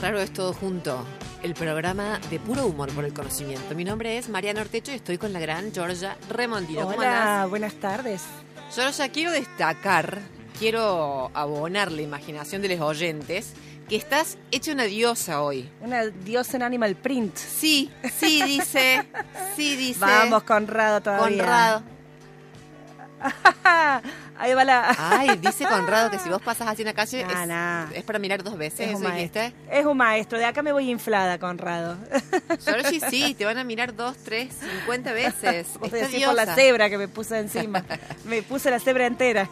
Raro es todo junto, el programa de puro humor por el conocimiento. Mi nombre es Mariana Ortecho y estoy con la gran Georgia Remondino. ¿Cómo Hola, andás? buenas tardes. Georgia, quiero destacar, quiero abonar la imaginación de los oyentes, que estás hecha una diosa hoy. Una diosa en Animal Print. Sí, sí dice, sí dice. Vamos, Conrado todavía. Conrado. Ahí va la... Ay, dice Conrado que si vos pasas así en la calle Nah, es, nah. es para mirar dos veces. es ¿Eso un maestro. Es un maestro. De acá me voy inflada, Conrado. Georgie, sí, te van a mirar dos, tres, cincuenta veces. Decís por la cebra que me puse encima. me puse la cebra entera.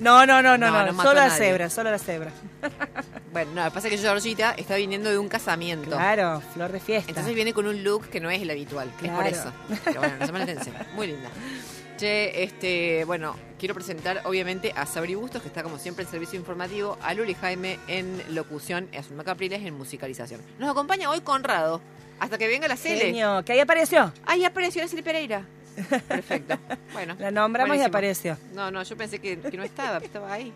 no, no, no, no, No, no. no solo la cebra, solo la cebra. Bueno, no, lo que pasa es que Georgita está viniendo de un casamiento. Claro, flor de fiesta. Entonces viene con un look que no es el habitual. Es por Claro. eso. Pero bueno, la atención. Muy linda. Che, este, bueno, quiero presentar obviamente a Sabri Bustos, que está como siempre en servicio informativo, a Luli Jaime en locución, y a Zulma Capriles en musicalización. Nos acompaña hoy Conrado, hasta que venga la Cele. Genio, que ahí apareció. Ahí apareció la Cele Pereira. Perfecto. Bueno. La nombramos y apareció. No, no, yo pensé que, que no estaba, que estaba ahí.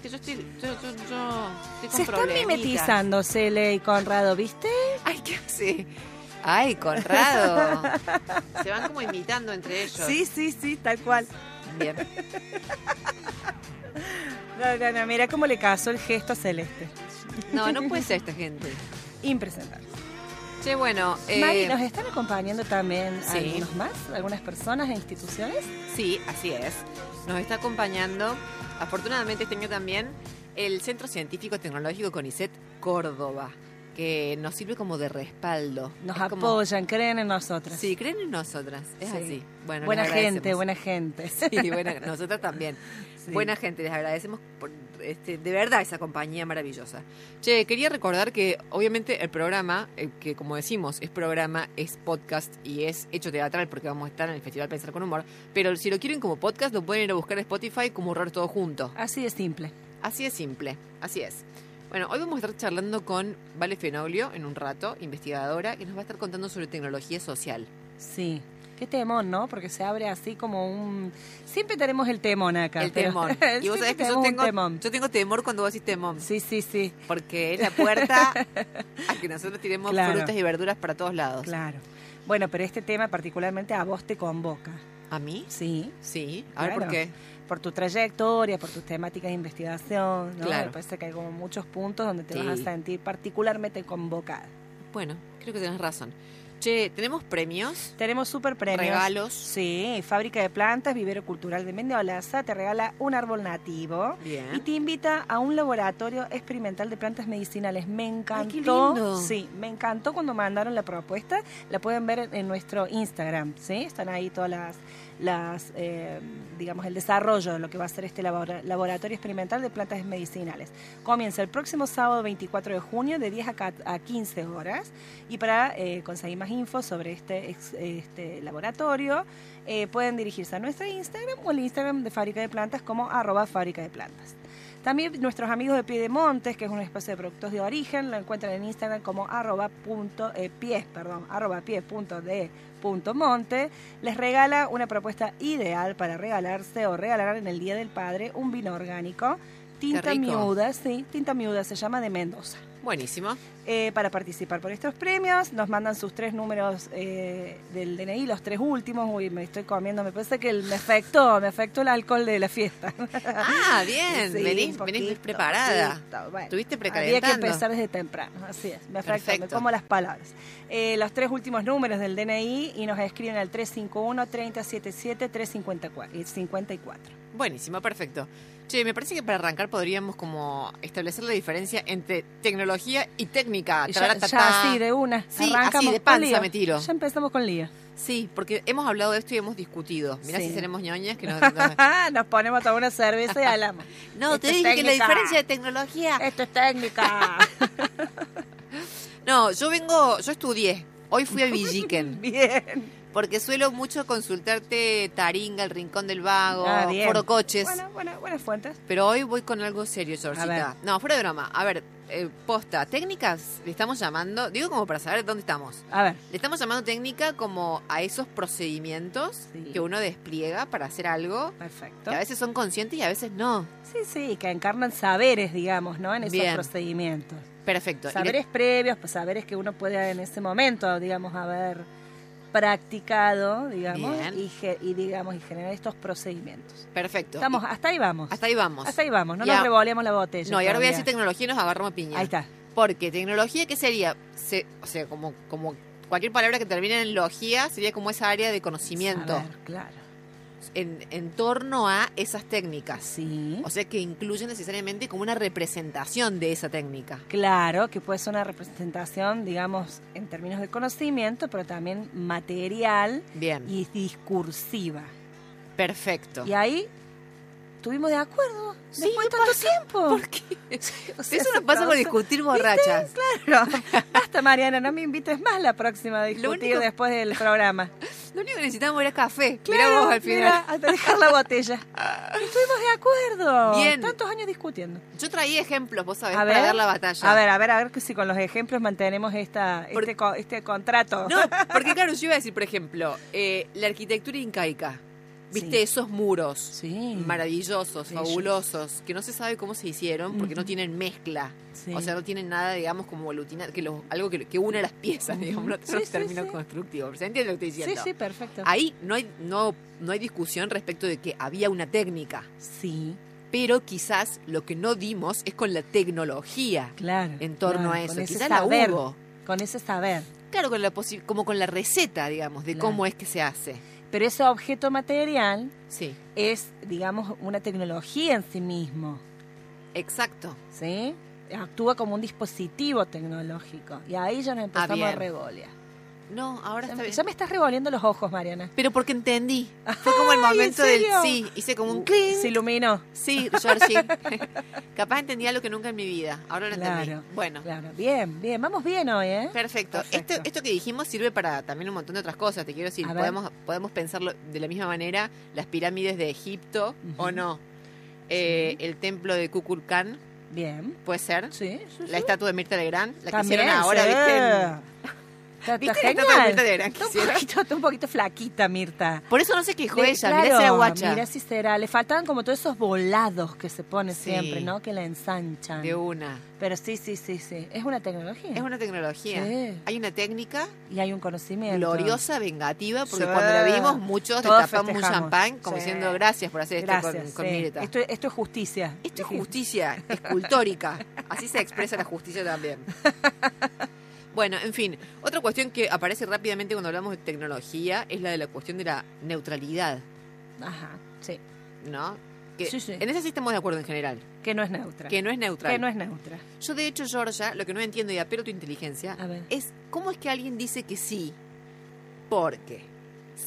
Que yo estoy, yo, yo, yo estoy con Se están mimetizando Cele y Conrado, ¿viste? Ay, ¿qué hace? Ay, Conrado. Se van como imitando entre ellos. Sí, sí, sí, tal cual. Bien. No, no, no, mira cómo le casó el gesto celeste. No, no puede ser esta gente. Impresentable. Che, bueno. eh, Mari, ¿nos están acompañando también sí. algunos más? ¿Algunas personas e instituciones? Sí, así es. Nos está acompañando, afortunadamente este año también, el Centro Científico Tecnológico CONICET Córdoba, que nos sirve como de respaldo. Nos Es como- apoyan, creen en nosotras. Sí, creen en nosotras. Es Sí. así. Bueno, buena gente, buena gente. Sí, buena, nosotras también. Sí. Buena gente, les agradecemos por este, de verdad esa compañía maravillosa. Che, quería recordar que obviamente el programa, eh, que como decimos, es programa, es podcast y es hecho teatral porque vamos a estar en el Festival Pensar con Humor, pero si lo quieren como podcast lo pueden ir a buscar en Spotify como Horror Todo Junto. Así de simple. Así es simple, así es. Bueno, hoy vamos a estar charlando con Vale Fenoglio en un rato, investigadora, que nos va a estar contando sobre tecnología social. Sí. Qué temón, ¿no? Porque se abre así como un... Siempre tenemos el temón acá. El pero- temor. Y vos sabés que yo tengo, temón. yo tengo temor cuando vos decís temor. Sí, sí, sí. Porque es la puerta a que nosotros tiremos Claro. frutas y verduras para todos lados. Claro. Bueno, pero este tema particularmente a vos te convoca. ¿A mí? Sí. Sí. A ver Claro. por qué. por tu trayectoria, por tus temáticas de investigación, ¿no? Claro. Me parece que hay como muchos puntos donde te Sí. vas a sentir particularmente convocada. Bueno, creo que tenés razón. Che, ¿tenemos premios? Tenemos super premios. Regalos. Sí, Fábrica de Plantas, Vivero Cultural de Mendoza, te regala un árbol nativo. Y te invita a un laboratorio experimental de plantas medicinales. Me encantó. qué lindo. Sí, me encantó cuando mandaron la propuesta. La pueden ver en nuestro Instagram, ¿sí? Están ahí todas las, eh, digamos, el desarrollo de lo que va a ser este labora- laboratorio experimental de plantas medicinales. Comienza el próximo sábado 24 de junio de 10 a, ca- a 15 horas. Y para eh, conseguir más info sobre este, este laboratorio, eh, pueden dirigirse a nuestro Instagram o el Instagram de Fábrica de Plantas como arroba Fábrica de Plantas. También nuestros amigos de Piedemontes, que es un espacio de productos de origen, lo encuentran en Instagram como arroba punto, eh, pies, perdón, arroba pies punto de punto monte. Les regala una propuesta ideal para regalarse o regalar en el Día del Padre un vino orgánico. Tinta miuda, sí, tinta miuda se llama de Mendoza. Buenísimo. Eh, para participar por estos premios, nos mandan sus tres números eh, del DNI, los tres últimos. Uy, me estoy comiendo, me parece que el- me afectó, me afectó el alcohol de la fiesta. Ah, bien. Sí, venís, poquito, preparada. poquito, bueno. Estuviste Había que precalentando. empezar desde temprano, así es. Me afectó, me como las palabras. Eh, los tres últimos números del DNI y nos escriben al 351-3077-354. Y 54. Buenísimo, perfecto. Che, me parece que para arrancar podríamos como establecer la diferencia entre tecnología y técnica. Ya, ya así, de una. Sí, Arrancamos así, de con panza lío. me tiro. Ya empezamos con lío. Sí, porque hemos hablado de esto y hemos discutido. Mirá Sí. si seremos ñoñas que nos... nos- Nos ponemos a tomar una cerveza y hablamos. No, Esto te es dije que la técnica. diferencia de tecnología... Esto es técnica. No, yo vengo, yo estudié. Hoy fui a Villiquen. Bien. Porque suelo mucho consultarte Taringa, El Rincón del Vago, Ah. Foro Coches. Bueno, bueno, buenas fuentes. Pero hoy voy con algo serio, Georgita. No, fuera de broma. A ver, eh, posta, técnicas le estamos llamando, digo como para saber dónde estamos. A ver. Le estamos llamando técnica como a esos procedimientos Sí. que uno despliega para hacer algo, Perfecto. que a veces son conscientes y a veces no. Sí, sí, que encarnan saberes, digamos, ¿no? En esos Bien. procedimientos. Perfecto. Le- Saberes previos, pues saberes que uno puede en ese momento, digamos, haber practicado, digamos, y, y, digamos, y generar estos procedimientos. Perfecto. Estamos, hasta ahí vamos. hasta ahí vamos. Hasta ahí vamos, no Ya. nos revoleamos la botella. No, y ahora voy a decir tecnología y nos agarramos piña. Ahí está. Porque tecnología, ¿qué sería? Se- o sea, como, como cualquier palabra que termine en logía, sería como esa área de conocimiento Saber, claro. En, en torno a esas técnicas. Sí. O sea, que incluyen necesariamente como una representación de esa técnica. Claro, que puede ser una representación, digamos, en términos de conocimiento, pero también material Bien, y discursiva. perfecto. Y ahí estuvimos de acuerdo. Sí, después de ¿qué tanto tiempo. ¿Por qué? O sea, Eso nos pasa por discutir borrachas. Claro. Basta, Mariana, no me invites más la próxima a discutir único- después del programa. Lo único que necesitamos era café. Claro, Mirá vos al final. mira, dejar la botella. Estuvimos de acuerdo. Bien. Tantos años discutiendo. Yo traía ejemplos, vos sabés, A para ver. dar la batalla. A ver, a ver, a ver que si con los ejemplos mantenemos esta, Por- este, este contrato. No, porque claro, yo iba a decir, por ejemplo, eh, la arquitectura incaica. ¿Viste Sí. esos muros? Sí. Maravillosos, Bellos. fabulosos, que no se sabe cómo se hicieron porque no tienen mezcla. Sí. O sea, no tienen nada, digamos, como aglutinante, que lo- algo que, que une las piezas, digamos, no Sí, no sí, término sí. constructivo. ¿Se entiende lo que estoy sí, diciendo? sí, perfecto. Ahí no hay, no, no hay discusión respecto de que había una técnica, Sí, pero quizás lo que no dimos es con la tecnología claro. en torno claro, a eso. Con ese Quizás la saber. hubo. Con ese saber. Claro, con la como con la receta, digamos, de Claro. cómo es que se hace. Pero ese objeto material Sí, es, digamos, una tecnología en sí mismo. exacto. ¿Sí? Actúa como un dispositivo tecnológico. Y ahí ya nos empezamos a Ah, bien. revolear. No, ahora Ya, está bien. ya me estás revolviendo los ojos, Mariana. Pero porque entendí. Fue como el Ay, ¿en momento del sí. Hice como un Uh, clink. Se iluminó. Sí, Georgie. Capaz entendí algo que nunca en mi vida. Ahora lo Claro. entendí. Bueno, Claro, bien, bien. Vamos bien hoy, ¿eh? perfecto. Perfecto. Esto, esto que dijimos sirve para también un montón de otras cosas. Te quiero decir, A ver. podemos, podemos pensarlo de la misma manera, las pirámides de Egipto o no. Eh, El templo de Kukulcán, Bien. puede ser. Sí, sí, La sí. estatua de Mirta Legrand, la que hicieron ahora, sí. ¿viste? Está, ¿Viste está la de genial. Mirta un, poquito, está un poquito flaquita, Mirta. Por eso no se quejó Le- ella, claro, mirá si era guacha. Mira si será. Le faltaban como todos esos volados que se pone Sí. siempre, ¿no? Que la ensanchan. De una. Pero sí, sí, sí, sí. Es una tecnología. Es una tecnología. Sí. Hay una técnica Y hay un conocimiento. gloriosa, vengativa, porque Sí. cuando la vimos muchos Todos destapamos un champán como diciendo gracias por hacer esto con. Mirta. Esto, esto es justicia. Esto es justicia escultórica. Así se expresa la justicia también. Bueno, en fin, otra cuestión que aparece rápidamente cuando hablamos de tecnología es la de la cuestión de la neutralidad, Ajá, sí. ¿no? Que Sí, sí. En esa sí estamos de acuerdo en general, Que no es neutra. que no es neutral. Que no es neutra. Yo de hecho, Georgia, lo que no entiendo y apelo a tu inteligencia, A es cómo es que alguien dice que sí, porque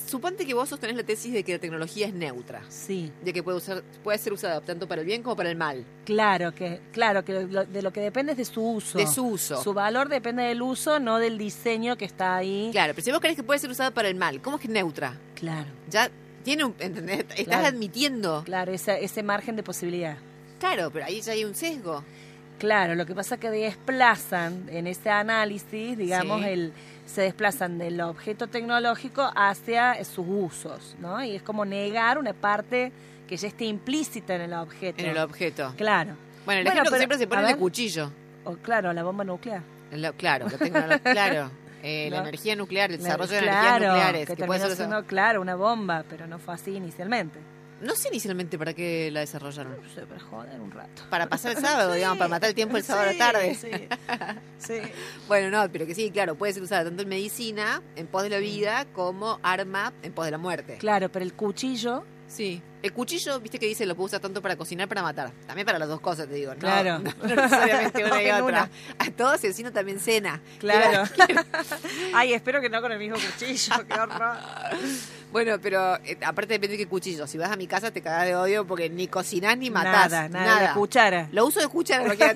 suponte que vos sostenés la tesis de que la tecnología es neutra, Sí. de que puede, usar, puede ser usada tanto para el bien como para el mal, Claro que, claro que lo- de lo que depende es de su uso. de su uso. Su valor depende del uso, no del diseño que está ahí. Claro, pero si vos crees que puede ser usada para el mal, ¿cómo es que es neutra? Claro, Ya tiene un, ¿entendés? Estás Claro. admitiendo. claro, ese, ese margen de posibilidad. Claro, pero ahí ya hay un sesgo. Claro, lo que pasa es que desplazan en ese análisis, digamos, Sí. el se desplazan del objeto tecnológico hacia sus usos, ¿no? Y es como negar una parte que ya esté implícita en el objeto. En el objeto. Claro. Bueno, el Bueno, ejemplo que siempre se pone el cuchillo. O claro, la bomba nuclear. La- claro, la claro. Eh, La energía nuclear, el La- desarrollo de claro, energías nucleares. Que, que puede ser siendo, claro, una bomba, pero no fue así inicialmente. No sé inicialmente para qué la desarrollaron. No sé, para joder un rato. Para pasar el sábado, Sí, digamos, para matar el tiempo el sábado a la tarde. Sí, sí. Bueno, no, pero que sí, claro, puede ser usada tanto en medicina, en pos de la vida, como arma en pos de la muerte. Claro, pero el cuchillo, Sí. El cuchillo, viste que dice, lo puede usar tanto para cocinar, para matar. También para las dos cosas, te digo. ¿no? Claro. No, no necesariamente una y otra. una. todo asesino también cena. Claro. Ay, espero que no con el mismo cuchillo, qué horror. Bueno, pero eh, aparte depende de qué cuchillo. Si vas a mi casa te cagas de odio porque ni cocinás ni matás. Nada, nada, de cuchara. Lo uso de cuchara, lo que.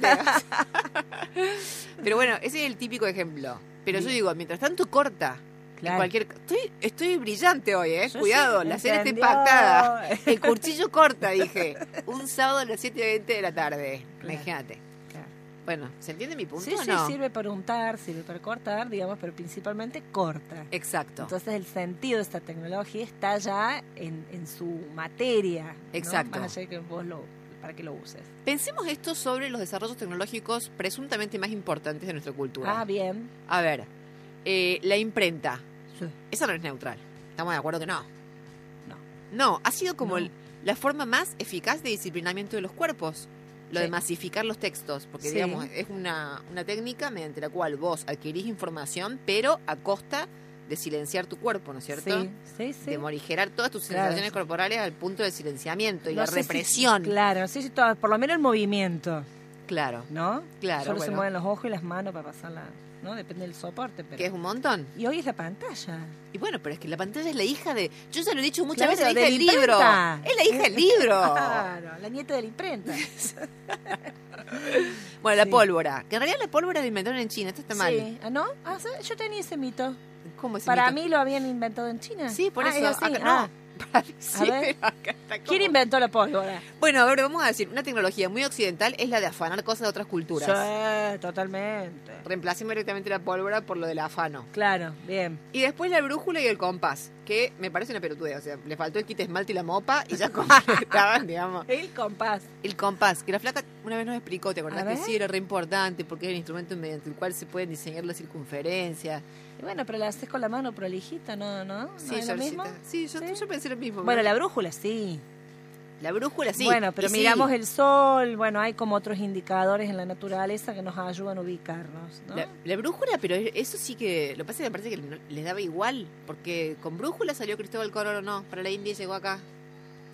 Pero bueno, ese es el típico ejemplo. Pero yo digo, mientras tanto corta. En cualquier... estoy, estoy brillante hoy, ¿eh? Yo Cuidado, sí, la cena está impactada. El cuchillo corta, dije. Un sábado a las 7.20 de la tarde. Claro. Imagínate. Claro. Bueno, ¿se entiende mi punto Sí, o sí, sirve para untar, sirve para cortar, digamos, pero principalmente corta. Exacto. Entonces el sentido de esta tecnología está ya en, en su materia. ¿no? Exacto. Más allá de que vos lo, para que lo uses. Pensemos esto sobre los desarrollos tecnológicos presuntamente más importantes de nuestra cultura. Ah, bien. A ver, eh, la imprenta. Sí. Esa no es neutral. ¿Estamos de acuerdo que no? No. No, ha sido como No. el- la forma más eficaz de disciplinamiento de los cuerpos. Lo de masificar los textos, porque Sí. digamos, es una, una técnica mediante la cual vos adquirís información, pero a costa de silenciar tu cuerpo, ¿no es cierto? Sí, sí, sí. De morigerar todas tus Claro. sensaciones corporales al punto de silenciamiento y No la si- represión. claro, no sé si todo, por lo menos el movimiento, claro, ¿no? Claro, Solo se mueven los ojos y las manos para pasarla, ¿no? Depende del soporte, pero... que es un montón. Y hoy es la pantalla. Y bueno, pero es que la pantalla es la hija de. Yo ya lo he dicho muchas Claro, veces, la hija de del la libro. Es la hija del libro. Claro, la nieta de la imprenta. Bueno, la pólvora. Que en realidad la pólvora la inventaron en China. Esto está mal. Sí. ¿Ah, no? Ah, yo tenía ese mito. ¿Cómo es ese Para mito? mí lo habían inventado en China. Sí, por Ah, eso. es así. Acá Ah, no. Para como- ¿Quién inventó la pólvora? Bueno, a ver, vamos a decir, una tecnología muy occidental es la de afanar cosas de otras culturas. Sí, totalmente. Reemplacemos directamente la pólvora por lo del afano. Claro, bien. Y después la brújula y el compás, que me parece una pelotudez. O sea, le faltó el kit esmalte y la mopa y ya estaban, digamos. El compás. El compás, que la flaca una vez nos explicó, ¿te acordás que sí era re importante porque es el instrumento mediante el cual se pueden diseñar las circunferencias? Bueno, pero la haces con la mano prolijita, ¿no? ¿No, ¿No Sí, es lo mismo? Sí, yo, ¿Sí? yo pensé lo mismo. Bueno, ¿no? la brújula sí. La brújula sí. Bueno, pero Y sí, miramos el sol, bueno, hay como otros indicadores en la naturaleza que nos ayudan a ubicarnos, ¿no? La, la brújula, pero eso sí que. Lo que pasa es que me parece que no- les daba igual. Porque con brújula salió Cristóbal Colón, no. Para la India llegó acá.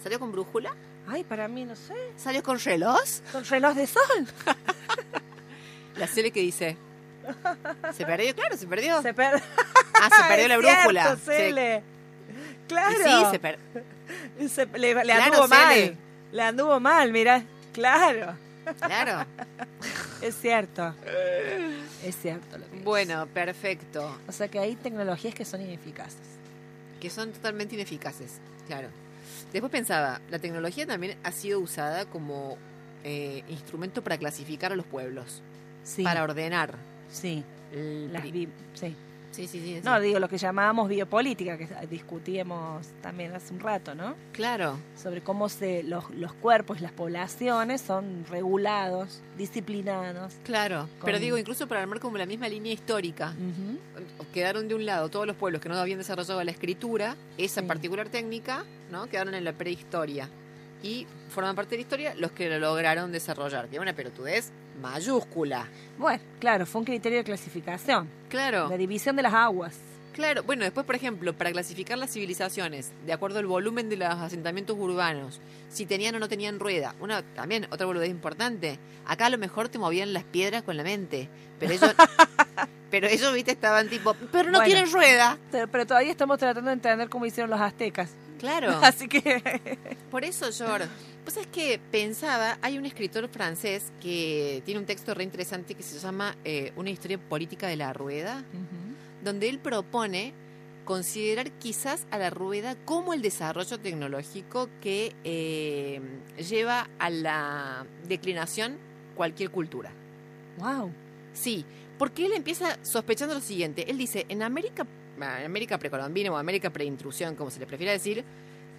¿Salió con brújula? Ay, para mí, no sé. ¿Salió con reloj? ¿Con reloj de sol? La Cele que dice. ¿Se perdió? Claro, se perdió. Se per- Ah, se perdió la Es cierto, brújula. Se-. Claro. sí, se perdió. Le, le Claro, anduvo mal. Cele. Le anduvo mal, mira. Claro. Claro. Es cierto. Es cierto lo que. Bueno, perfecto. O sea que hay tecnologías que son ineficaces. Que son totalmente ineficaces. Claro. Después pensaba, la tecnología también ha sido usada como eh, instrumento para clasificar a los pueblos. Sí. Para ordenar. Sí. el Las vi- sí. Sí, sí, sí. No, digo lo que llamábamos biopolítica, que discutíamos también hace un rato, ¿no? Claro. Sobre cómo se los, los cuerpos, las poblaciones son regulados, disciplinados. Claro, pero digo, incluso para armar como la misma línea histórica, quedaron de un lado todos los pueblos que no habían desarrollado la escritura, esa particular técnica, ¿no? Quedaron en la prehistoria. Y forman parte de la historia los que lo lograron desarrollar, es una pelotudez mayúscula. Bueno, claro, fue un criterio de clasificación, Claro, la división de las aguas. claro. Bueno, después, por ejemplo, para clasificar las civilizaciones, de acuerdo al volumen de los asentamientos urbanos, si tenían o no tenían rueda, una también otra boludez importante. Acá a lo mejor te movían las piedras con la mente, pero ellos, pero ellos, viste, estaban tipo, pero no Bueno. tienen rueda. Pero todavía estamos tratando de entender cómo hicieron los aztecas. Claro. Así que Por eso, George, pues es que pensaba, hay un escritor francés que tiene un texto re interesante que se llama eh, Una historia política de la rueda, donde él propone considerar quizás a la rueda como el desarrollo tecnológico que eh, lleva a la declinación cualquier cultura. wow. Sí, porque él empieza sospechando lo siguiente. Él dice, en América, América precolombina o América preintrusión, como se le prefiera decir,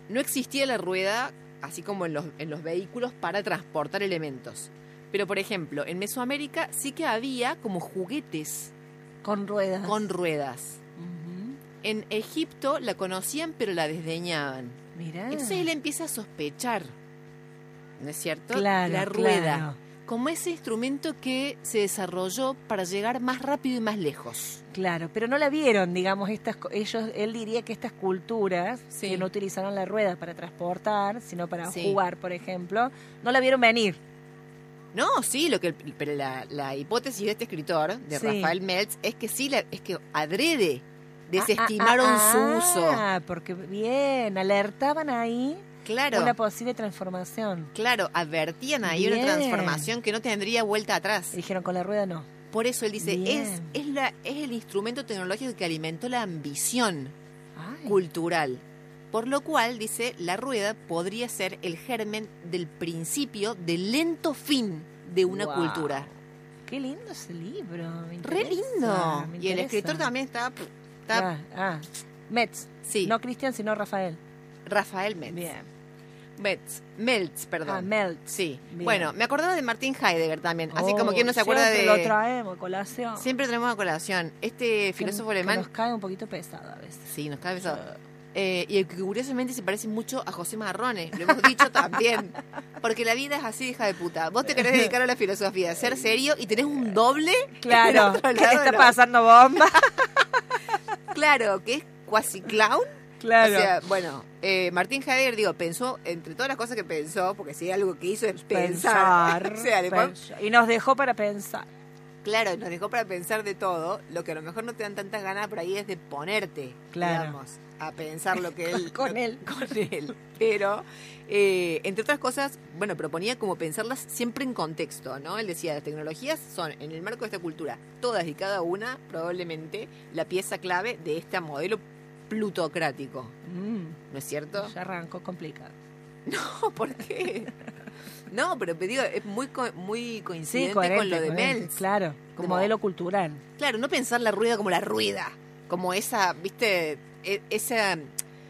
no existía la rueda, así como en los, en los vehículos, para transportar elementos. Pero, por ejemplo, en Mesoamérica sí que había como juguetes Con ruedas. con ruedas. En Egipto la conocían, pero la desdeñaban. Mirá. Entonces él empieza a sospechar, ¿no es cierto? Claro, la rueda claro. Como ese instrumento que se desarrolló para llegar más rápido y más lejos. Claro, pero no la vieron, digamos, estas ellos él diría que estas culturas Sí. que no utilizaron la rueda para transportar, sino para Sí. jugar, por ejemplo, no la vieron venir. No, sí, lo que pero la, la hipótesis de este escritor, de Sí. Rafael Meltz, es que sí, la- es que adrede desestimaron Ah, ah, su uso. Ah, porque bien, alertaban ahí Claro, una posible transformación. claro, advertían ahí una transformación que no tendría vuelta atrás. Y dijeron con la rueda no. Por eso él dice, es, Bien. es, la, es el instrumento tecnológico que alimentó la ambición Ay, cultural. Por lo cual, dice, la rueda podría ser el germen del principio del lento fin de una Wow. cultura. Qué lindo ese libro. me Re lindo. me Y el escritor también está... está Ah, ah. Metz. sí, No Cristian, sino Rafael. Rafael Metz. Bien. Metz, Meltz, perdón. Ah, Meltz. Sí. Bien. Bueno, me acordaba de Martín Heidegger también. Así como Oh, quien no se acuerda siempre de... lo traemos, colación. Siempre tenemos a colación. Este filósofo que alemán... nos cae un poquito pesado a veces. Sí, nos cae pesado. Eh, y que curiosamente se parece mucho a José Marrone, lo hemos dicho también. Porque la vida es así, hija de puta. Vos te querés dedicar a la filosofía, ser serio y tenés un doble. Claro, que está pasando bomba. Claro, que es cuasi clown. Claro. O sea, bueno, eh, Martín Heidegger, digo, pensó, entre todas las cosas que pensó, porque si algo que hizo es pensar. o sea, después- pensar. Y nos dejó para pensar. claro, nos dejó para pensar de todo. Lo que a lo mejor no te dan tantas ganas por ahí es de ponerte, Claro. digamos, a pensar lo que él. Con él. Con él. Pero, eh, entre otras cosas, bueno, proponía como pensarlas siempre en contexto, ¿no? Él decía, las tecnologías son, en el marco de esta cultura, todas y cada una, probablemente, la pieza clave de este modelo plutocrático. Mm, ¿No es cierto? ya arrancó complicado. No, ¿por qué? No, pero te digo, es muy co- muy Sí, coincidente coherente. con lo de Meltz. Claro, Como- como modelo cultural. Claro, no pensar la rueda como la rueda, como esa, viste, E- esa,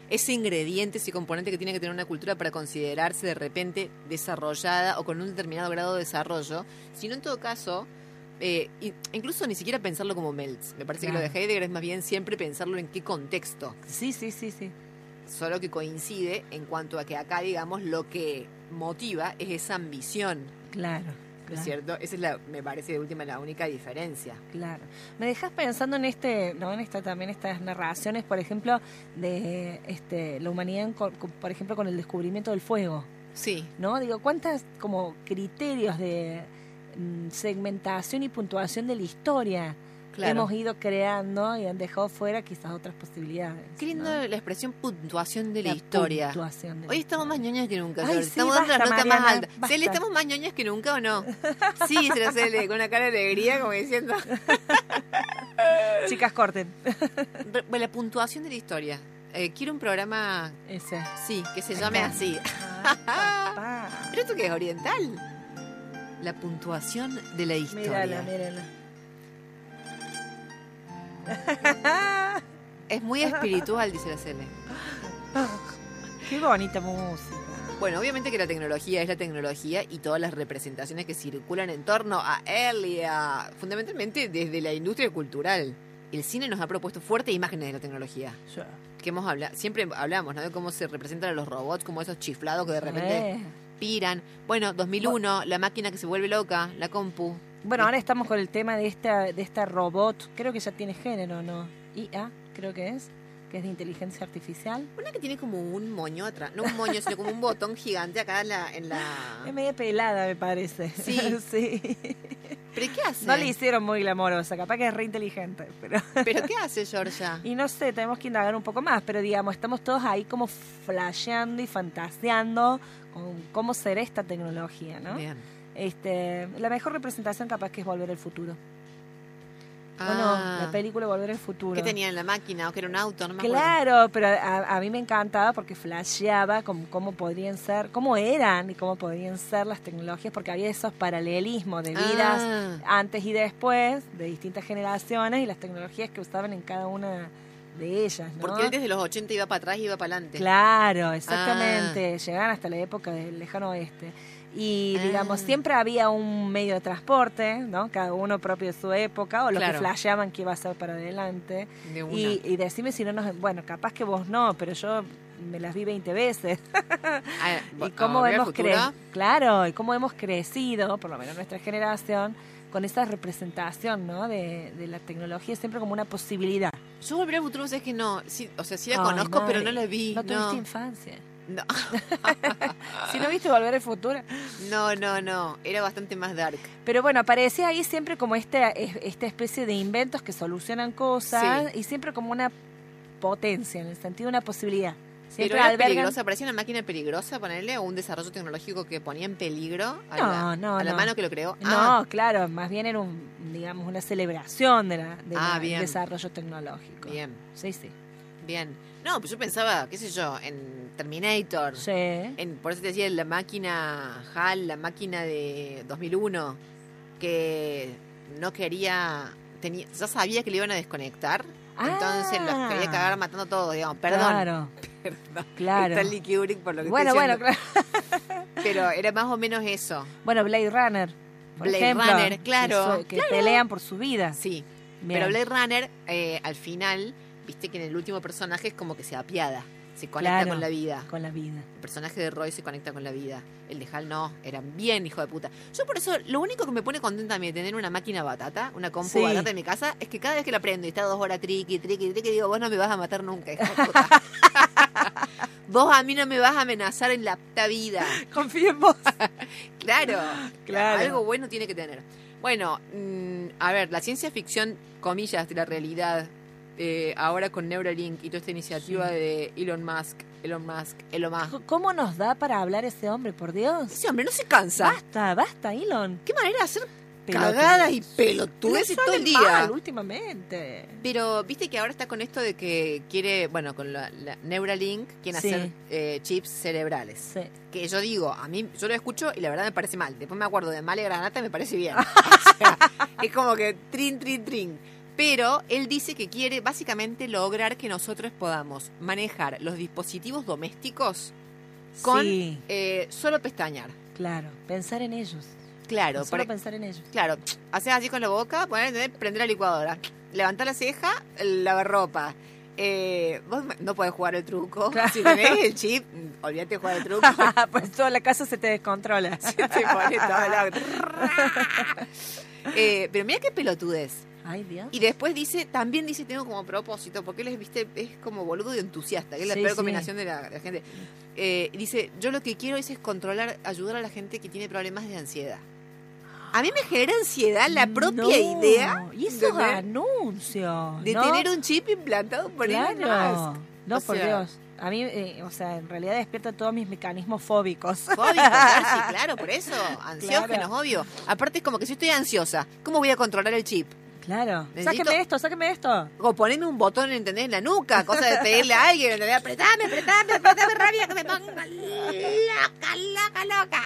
ese ingrediente, ese componente que tiene que tener una cultura para considerarse de repente desarrollada o con un determinado grado de desarrollo, sino en todo caso, eh, incluso ni siquiera pensarlo como Meltz. Me parece que lo de. Heidegger es más bien siempre pensarlo en qué contexto. Sí, sí, sí, sí. solo que coincide en cuanto a que acá, digamos, lo que motiva es esa ambición, Claro. ¿no claro. es cierto? Esa es la, me parece de última la única diferencia. Claro. Me dejas pensando en este, ¿no? En esta también estas narraciones, por ejemplo, de este la humanidad, en co- co- por ejemplo, con el descubrimiento del fuego, Sí, ¿no? Digo, ¿cuántas como criterios de segmentación y puntuación de la historia claro. hemos ido creando y han dejado fuera quizás otras posibilidades? Qué lindo ¿no? la expresión puntuación de la, La historia. puntuación de Hoy estamos más ñoñas que nunca. Ay, sí, estamos dando la basta, nota más alta. basta. ¿Cele, estamos más ñoñas que nunca o no? Sí, se Cele, con una cara de alegría, como diciendo. Chicas, corten. La puntuación de la historia. Eh, quiero un programa, Ese. sí, que se llame así. Papá. ¿Pero esto qué es oriental? La puntuación de la historia. Mírala, mírala. Es muy espiritual, dice la Cele. Qué bonita música. Bueno, obviamente que la tecnología es la tecnología y todas las representaciones que circulan en torno a él y a, fundamentalmente desde la industria cultural. El cine nos ha propuesto fuertes imágenes de la tecnología. Que hemos hablado, siempre hablamos, ¿no? De cómo se representan a los robots, como esos chiflados que de repente Eh. Piran. Bueno, 2001, la máquina que se vuelve loca, la compu. Bueno, ahora estamos con el tema de esta, de esta robot. Creo que ya tiene género, ¿no? IA, creo que es. Que es de inteligencia artificial. Una que tiene como un moño atrás, no un moño, sino como un botón gigante acá en la... En la... Es media pelada, me parece. Sí. sí. ¿Pero qué hace? No le hicieron muy glamorosa, capaz que es re inteligente. Pero... ¿Pero qué hace, Georgia? Y no sé, tenemos que indagar un poco más, pero digamos, estamos todos ahí como flasheando y fantaseando con cómo será esta tecnología, ¿no? Bien. Este, la mejor representación capaz que es Volver al Futuro. Ah. Bueno, la película Volver al Futuro. ¿Qué tenía en la máquina? ¿O que era un auto? No me acuerdo. Claro, pero a, a mí me encantaba porque flasheaba con cómo podrían ser, cómo eran y cómo podrían ser las tecnologías, porque había esos paralelismos de vidas Ah. antes y después, de distintas generaciones y las tecnologías que usaban en cada una de ellas, ¿no? Porque él desde los 80 iba para atrás y iba para adelante. Claro, Ah. exactamente. Llegaban hasta la época del lejano oeste. Y digamos, Ah. siempre había un medio de transporte, ¿no? Cada uno propio de su época, o los Claro. que flasheaban que iba a ser para adelante. De una. Y, y decime si no nos... Bueno, capaz que vos no, pero yo me las vi 20 veces. Ah, y cómo hemos crecido, claro, y cómo hemos crecido, por lo menos nuestra generación, con esa representación, ¿no? De, de la tecnología siempre como una posibilidad. Yo Volver al Futuro, es que no. Sí, o sea, sí la Ay, conozco, pero no la vi. No No, tuviste infancia. No, Si no viste Volver al Futuro. no, no, no. Era bastante más dark. Pero bueno, aparecía ahí siempre como esta, es- esta especie de inventos que solucionan cosas y siempre como una potencia, en el sentido de una posibilidad. Pero Siempre era albergan- peligrosa, parecía una máquina peligrosa ponerle o un desarrollo tecnológico que ponía en peligro a, No, la, no, a la no. mano que lo creó. No, Ah, claro, más bien era un, digamos, una celebración de la, de Ah, del desarrollo tecnológico. bien, Sí, sí. bien. No, pues yo pensaba, qué sé yo, en Terminator. Sí. En, por eso te decía, la máquina HAL, la máquina de 2001, que no quería, tenía, ya sabía que le iban a desconectar, entonces los Ah. quería cagar matando a todos, digamos, perdón. Claro, perdón. claro. Stanley Kubrick por lo que Bueno, bueno, claro. pero era más o menos eso. Bueno, Blade Runner. Por Blade ejemplo, Runner, claro, Que, pelean por su vida. Sí, Bien. pero Blade Runner, eh, al final, viste que en el último personaje es como que se apiada, se conecta Claro. con la vida. Con la vida. El personaje de Roy se conecta con la vida. El de Hal no, eran bien hijo de puta. Yo por eso, lo único que me pone contenta a mí de tener una máquina batata, una compu Sí. batata en mi casa, es que cada vez que la prendo y está dos horas triqui, triqui, triqui, digo, vos no me vas a matar nunca, hijo de puta. vos a mí no me vas a amenazar en la vida. Confío en vos. Claro, Claro. algo bueno tiene que tener. Bueno, mm, a ver, la ciencia ficción, comillas, de la realidad, eh, ahora con Neuralink y toda esta iniciativa Sí. de Elon Musk, Elon Musk, Elon Musk. ¿Cómo nos da para hablar ese hombre, por Dios? Ese hombre no se cansa. Basta, basta, Elon. ¿Qué manera de hacer cagadas y pelotudeces Le todo el día? mal últimamente. Pero viste que ahora está con esto de que quiere, bueno, con la, la Neuralink, quiere Sí. hacer eh, chips cerebrales. Sí. Que yo digo, a mí, yo lo escucho y la verdad me parece mal. Después me acuerdo de Male Granata y me parece bien. O sea, es como que trin, trin, trin. Pero él dice que quiere básicamente lograr que nosotros podamos manejar los dispositivos domésticos con Sí, eh, solo pestañear. claro. Pensar en ellos. Claro, Solo para- pensar en ellos. Claro, haces así con la boca, poner, prender la licuadora, levantar la ceja, lavar ropa. Eh, vos no podés jugar el truco. Claro. Si tenés el chip, olvídate de jugar el truco. pues toda la casa se te descontrola. Se te pone todo loco. Eh, pero mira qué pelotudez. Ay, Dios. Y después dice, también dice, tengo como propósito, porque él es, viste, es como boludo y entusiasta, que es la Sí, peor sí. combinación de la, de la gente. Eh, dice, yo lo que quiero es, es controlar, ayudar a la gente que tiene problemas de ansiedad. A mí me genera ansiedad la propia No, idea Y esos ¿entendés? anuncios. de ¿no? tener un chip implantado por Claro. No, O por sea- Dios. A mí, eh, o sea, en realidad despierta todos mis mecanismos fóbicos. Fóbico, Darcy, claro, por eso. Ansiógenos, Claro. obvio. Aparte es como que si estoy ansiosa, ¿cómo voy a controlar el chip? Claro. Necesito- Sáqueme esto, sáqueme esto. O ponerme un botón, ¿entendés? En la nuca, cosa de pedirle a alguien, ¿entendés? Apretame, apretame, apretame rabia que me ponga loca, loca, loca.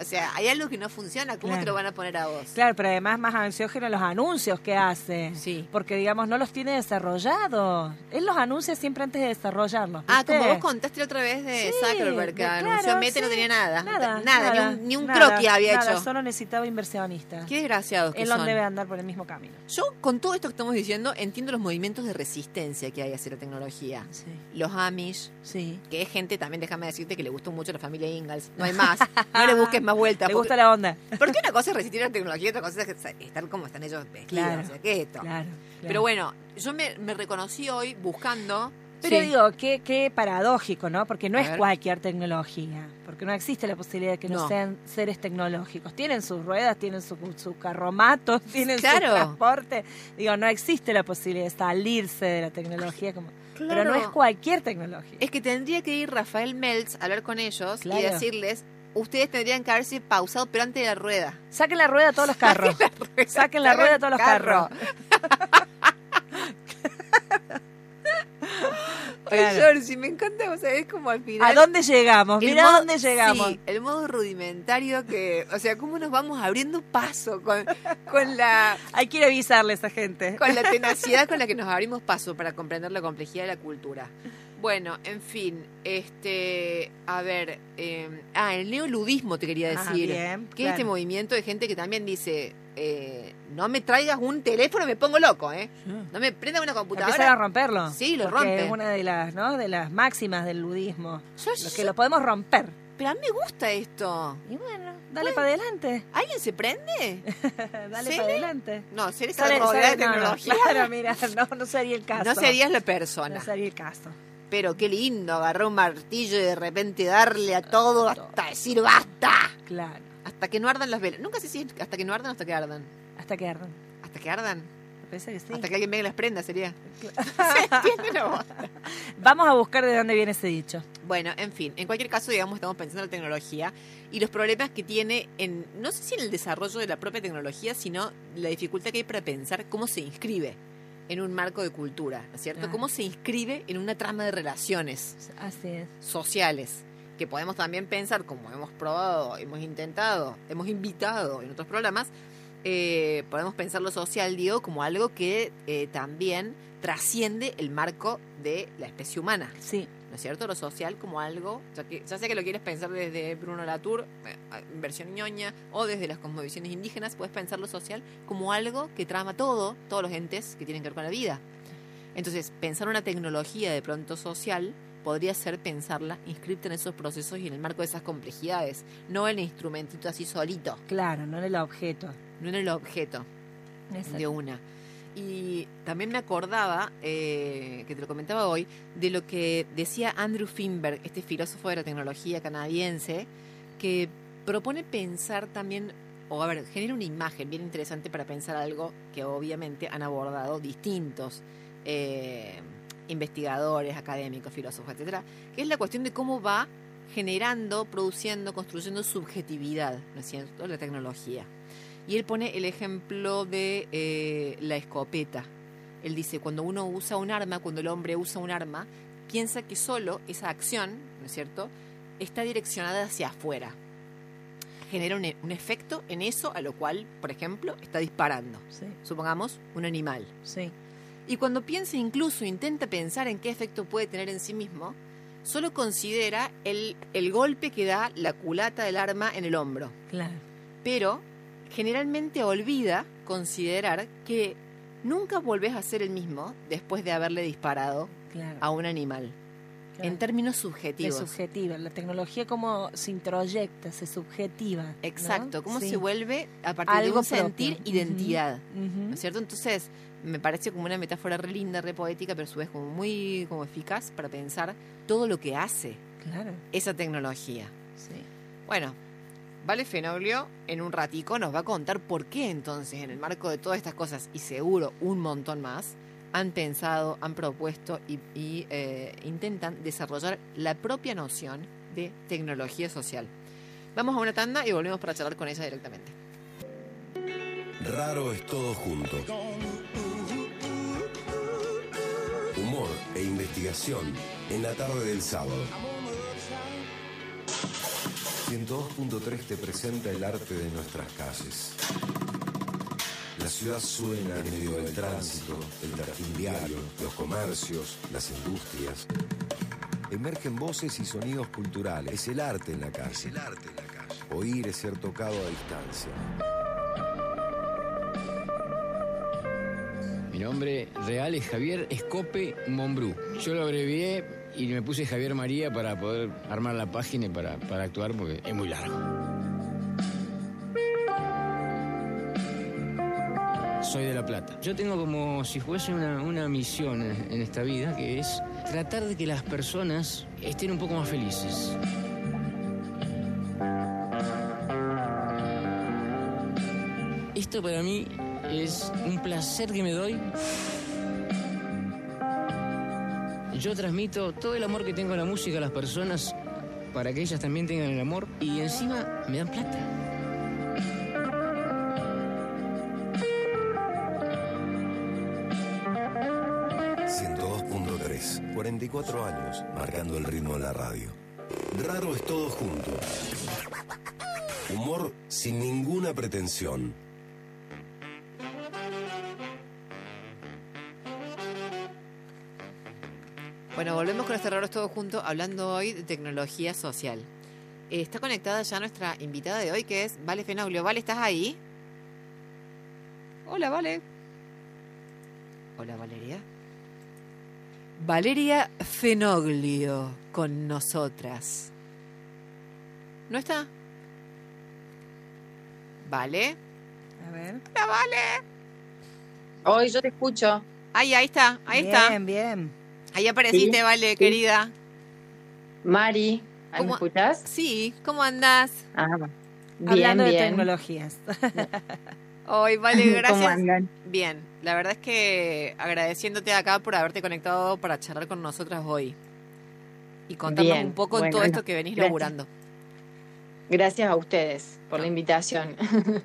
O sea, hay algo que no funciona, ¿cómo Claro. te lo van a poner a vos? Claro, pero además más ansiógeno los anuncios que hace. Sí. Porque, digamos, no los tiene desarrollados. Él los anuncia siempre antes de desarrollarlos. Ah, como vos contaste otra vez de Sí, Zuckerberg, que de- anunció claro, Meta y no sí. tenía nada. Nada, ni un, ni un nada, croquis había nada, hecho. Solo necesitaba inversionistas. Qué desgraciados que Él son. debe andar por el mismo camino. Yo, con todo esto que estamos diciendo, entiendo los movimientos de resistencia que hay hacia la tecnología. Sí, Los Amish, sí. que es gente, también déjame decirte que le gustó mucho la familia Ingalls. No hay más. No le busques más vueltas. Le porque- gusta la onda. Porque una cosa es resistir a la tecnología otra cosa es estar como están ellos vestidos. Claro, o sea, ¿qué es esto? Claro. claro. Pero bueno, yo me, me reconocí hoy buscando. Pero Sí. digo, qué, qué paradójico, ¿no? Porque no A es ver. cualquier tecnología. Porque no existe la posibilidad de que no, No. sean seres tecnológicos. Tienen sus ruedas, tienen su, su carromato, tienen Claro. su transporte. Digo, no existe la posibilidad de salirse de la tecnología. como Pero no es cualquier tecnología. Es que tendría que ir Rafael Meltz a hablar con ellos Claro. y decirles, ustedes tendrían que haberse pausado pero antes de la rueda. Saquen la rueda a todos los carros. Saquen la rueda a todos los Carro. carros. Claro. Georgie, me encanta, o sea, es como al final... ¿A dónde llegamos? Mira a dónde llegamos. sí, el modo rudimentario que, o sea, cómo nos vamos abriendo paso con, con la Hay que ir a avisarle a esa gente. con la tenacidad con la que nos abrimos paso para comprender la complejidad de la cultura. Bueno, en fin, este, a ver, eh, ah, el neoludismo te quería Ah, decir, bien, que es este movimiento de gente que también dice, eh, no me traigas un teléfono, me pongo loco, ¿eh? No me prenda una Empiezan a computadora. romperlo. Sí, lo rompen. Es una de las, ¿no? de las máximas del ludismo. Yo- Lo que lo podemos romper. Pero a mí me gusta esto. Y bueno, dale para adelante. ¿Alguien se prende? dale para adelante. No, de claro, mira, no, no sería el caso. No serías la persona. No sería el caso. Pero qué lindo agarrar un martillo y de repente darle a todo hasta decir basta. Claro. Hasta que no ardan las velas. Nunca sé si hasta que no ardan o hasta que ardan. Hasta que ardan. Hasta que ardan. Me que sí. Hasta que alguien venga y las prenda sería. ¿Se voz? Vamos a buscar de dónde viene ese dicho. Bueno, en fin, en cualquier caso, digamos, estamos pensando en la tecnología y los problemas que tiene en, no sé si en el desarrollo de la propia tecnología, sino la dificultad que hay para pensar cómo se inscribe en un marco de cultura, ¿no es cierto? Claro. Cómo se inscribe en una trama de relaciones Así es. sociales, que podemos también pensar, como hemos probado, hemos intentado, hemos invitado en otros programas, eh, podemos pensar lo social, digo, como algo que eh, también trasciende el marco de la especie humana. Sí. ¿No es cierto? Lo social como algo, ya, que, ya sea que lo quieres pensar desde Bruno Latour, eh, en versión ñoña, o desde las cosmovisiones indígenas, puedes pensar lo social como algo que trama todo, todos los entes que tienen que ver con la vida. Entonces, pensar una tecnología de pronto social podría ser pensarla inscripta en esos procesos y en el marco de esas complejidades, no el instrumentito así solito, Claro, no en el objeto. no en el objeto Exacto. de una. Y también me acordaba, eh, que te lo comentaba hoy, de lo que decía Andrew Finberg, este filósofo de la tecnología canadiense, que propone pensar también, o a ver, genera una imagen bien interesante para pensar algo que obviamente han abordado distintos eh, investigadores, académicos, filósofos, etcétera, que es la cuestión de cómo va generando, produciendo, construyendo subjetividad, ¿no es cierto?, la tecnología. Y él pone el ejemplo de eh, la escopeta. Él dice, cuando uno usa un arma, cuando el hombre usa un arma, piensa que solo esa acción, ¿no es cierto?, está direccionada hacia afuera. Genera un, e- un efecto en eso a lo cual, por ejemplo, está disparando. Sí, Supongamos un animal. sí. Y cuando piensa incluso, intenta pensar en qué efecto puede tener en sí mismo, solo considera el, el golpe que da la culata del arma en el hombro. Claro. Pero generalmente olvida considerar que nunca volvés a ser el mismo después de haberle disparado Claro. a un animal. claro. En términos Es subjetivos. subjetiva. La tecnología como se introyecta, se subjetiva. ¿no? Exacto, cómo Sí. se vuelve a partir de un sentir propio. identidad. ¿No es cierto? Entonces, me parece como una metáfora re linda, re poética, pero a su vez como muy como eficaz para pensar todo lo que hace Claro. esa tecnología. Sí. Bueno, Vale Fenoglio en un ratico nos va a contar por qué entonces en el marco de todas estas cosas y seguro un montón más han pensado, han propuesto y, eh, intentan desarrollar la propia noción de tecnología social. Vamos a una tanda y volvemos para charlar con ella directamente. Raro es todo junto. Humor e investigación en la tarde del sábado. 102.3 te presenta el arte de nuestras calles. La ciudad suena en medio del tránsito, el trajín diario, los comercios, las industrias. Emergen voces y sonidos culturales. Es el arte en la calle. el arte en la calle. Oír es ser tocado a distancia. Mi nombre real es Javier Escope Monbrú. Yo lo abrevié y me puse Javier María para poder armar la página para, para actuar porque es muy largo. Soy de La Plata. Yo tengo como si fuese una, una misión en esta vida que es tratar de que las personas estén un poco más felices. Esto para mí es un placer que me doy. Yo transmito todo el amor que tengo a la música a las personas para que ellas también tengan el amor y encima me dan plata. ...102.3... 44 años marcando el ritmo de la radio. Raro es todo junto. Humor sin ninguna pretensión. Bueno, volvemos con este raro todo junto, hablando hoy de tecnología social. Eh, Está conectada ya nuestra invitada de hoy, que es Vale Fenoglio. Vale, ¿estás ahí? Hola, Vale. Hola, Valeria. Valeria Fenoglio con nosotras. ¿No está? ¿Vale? A ver. Hola, Vale. Hoy yo te escucho. Ahí, ahí está, ahí bien, está. bien. Ahí apareciste, vale, querida. Mari, ¿me escuchás? Sí, ¿cómo andás? Ah, bien, Hablando de tecnologías. Hoy, vale, gracias. ¿Cómo andan? Bien, la verdad es que agradeciéndote acá por haberte conectado para charlar con nosotras hoy y contarnos un poco todo esto que venís laburando. Gracias a ustedes por la invitación.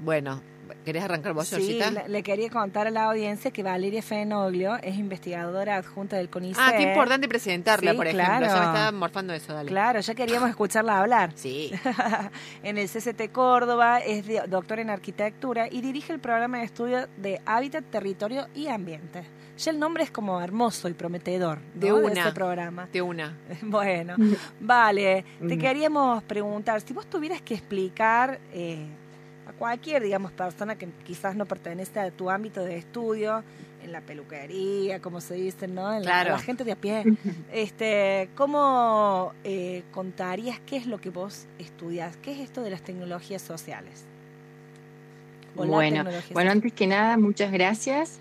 bueno, ¿Querés arrancar vos, Sí, le, quería contar a la audiencia que Valeria Fenoglio es investigadora adjunta del CONICET. Ah, qué importante presentarla, por ejemplo. Ya me estaba morfando eso, dale. Claro, ya queríamos escucharla hablar. Sí. en el CCT Córdoba, es doctor en arquitectura y dirige el programa de estudio de Hábitat, Territorio y Ambiente. Ya el nombre es como hermoso y prometedor de, una, de este programa. De una. Bueno, vale. Te queríamos preguntar, si vos tuvieras que explicar... Eh, cualquier, digamos, persona que quizás no pertenece a tu ámbito de estudio, en la peluquería, como se dice, ¿no? En la, gente de a pie. Este, ¿Cómo eh, contarías qué es lo que vos estudias? ¿Qué es esto de las tecnologías sociales? bueno, bueno, antes que nada, muchas gracias.